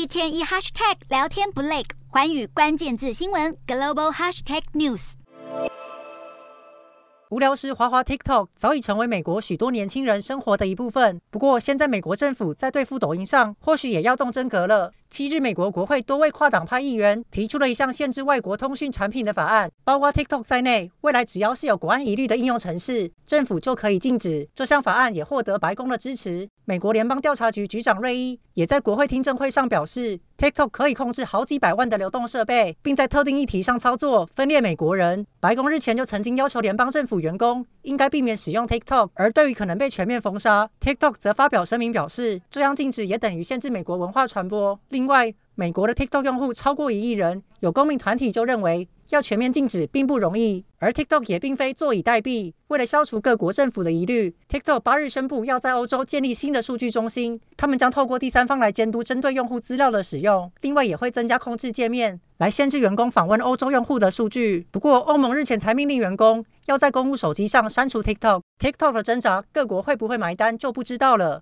一天一 hashtag 聊天不累，环宇关键字新闻 global hashtag news。无聊时滑滑 TikTok 早已成为美国许多年轻人生活的一部分。不过，现在美国政府在对付抖音上，或许也要动真格了。七日，美国国会多位跨党派议员提出了一项限制外国通讯产品的法案，包括 TikTok 在内，未来只要是有国安疑虑的应用程式，政府就可以禁止。这项法案也获得白宫的支持。美国联邦调查局局长瑞伊也在国会听证会上表示，TikTok 可以控制好几百万的流动设备，并在特定议题上操作分裂美国人。白宫日前就曾经要求联邦政府员工应该避免使用 TikTok，而对于可能被全面封杀，TikTok 则发表声明表示，这样禁止也等于限制美国文化传播。另外，美国的 TikTok 用户超过一亿人，有公民团体就认为要全面禁止并不容易，而 TikTok 也并非坐以待毙。为了消除各国政府的疑虑，TikTok 八日宣布要在欧洲建立新的数据中心，他们将透过第三方来监督针对用户资料的使用，另外也会增加控制界面，来限制员工访问欧洲用户的数据。不过，欧盟日前才命令员工要在公务手机上删除 TikTok。TikTok 的挣扎，各国会不会买单就不知道了。